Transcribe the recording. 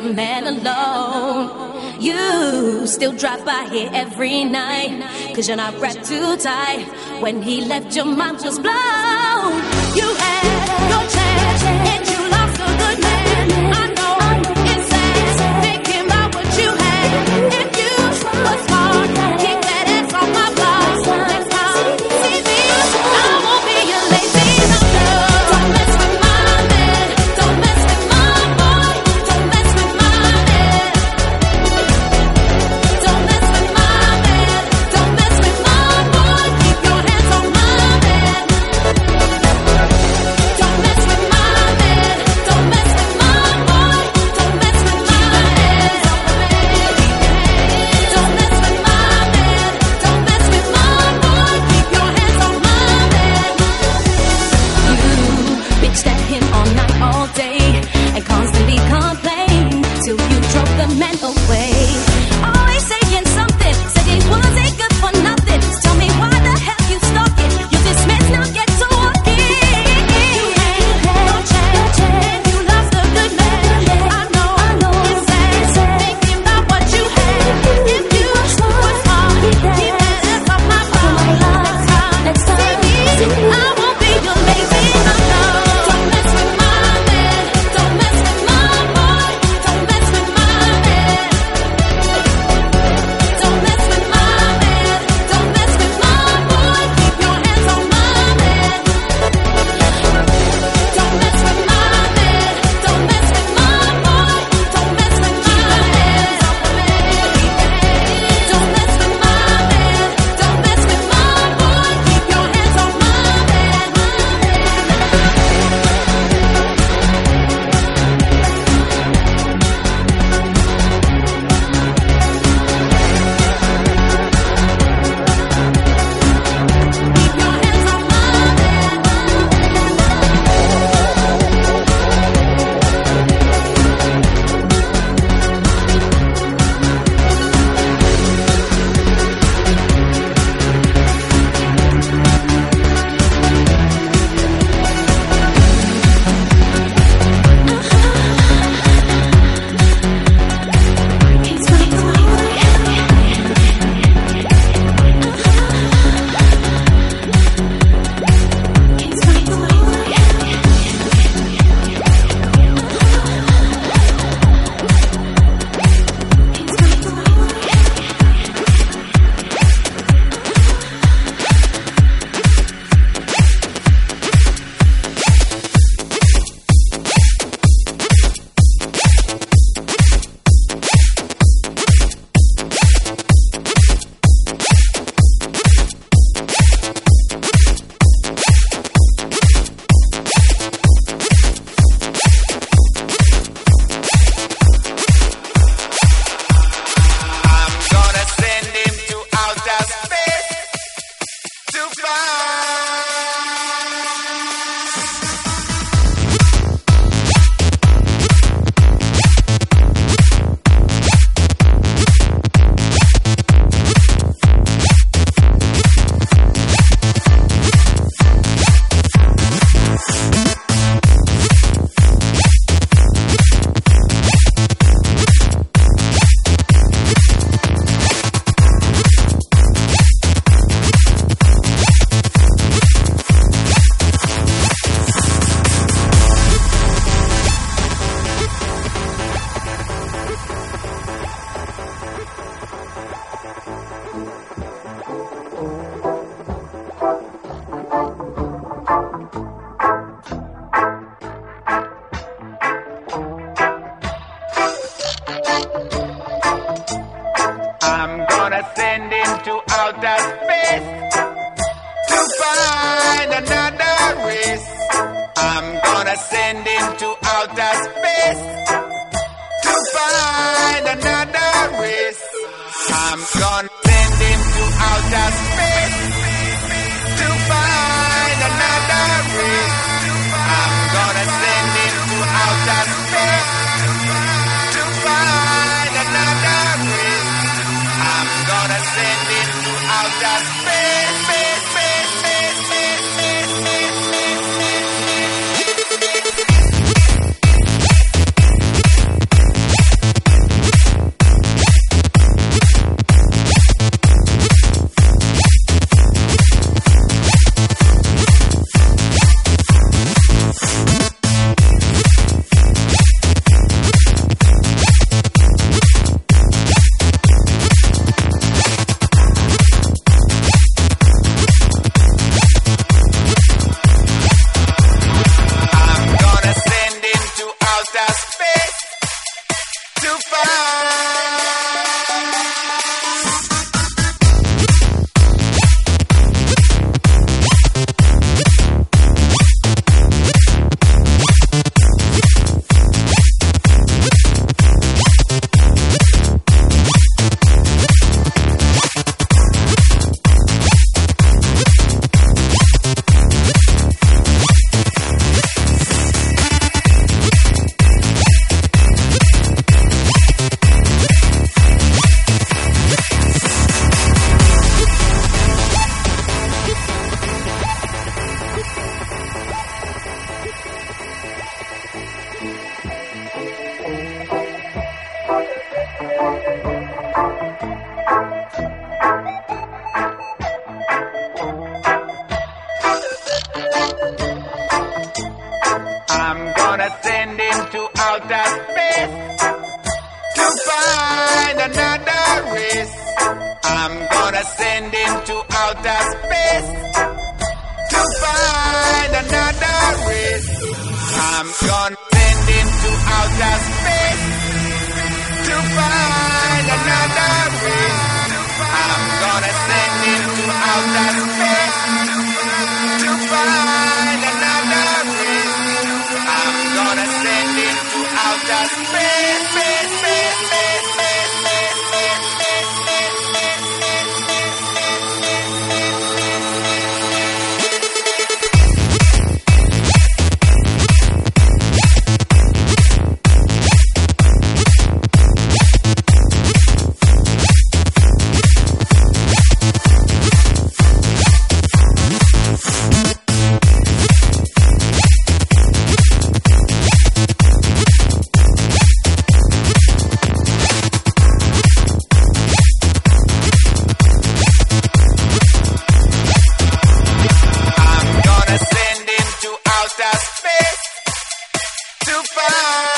A man alone. You still drive by here every night, cause you're not wrapped too tight. When he left, your mind was blown. outer space to find.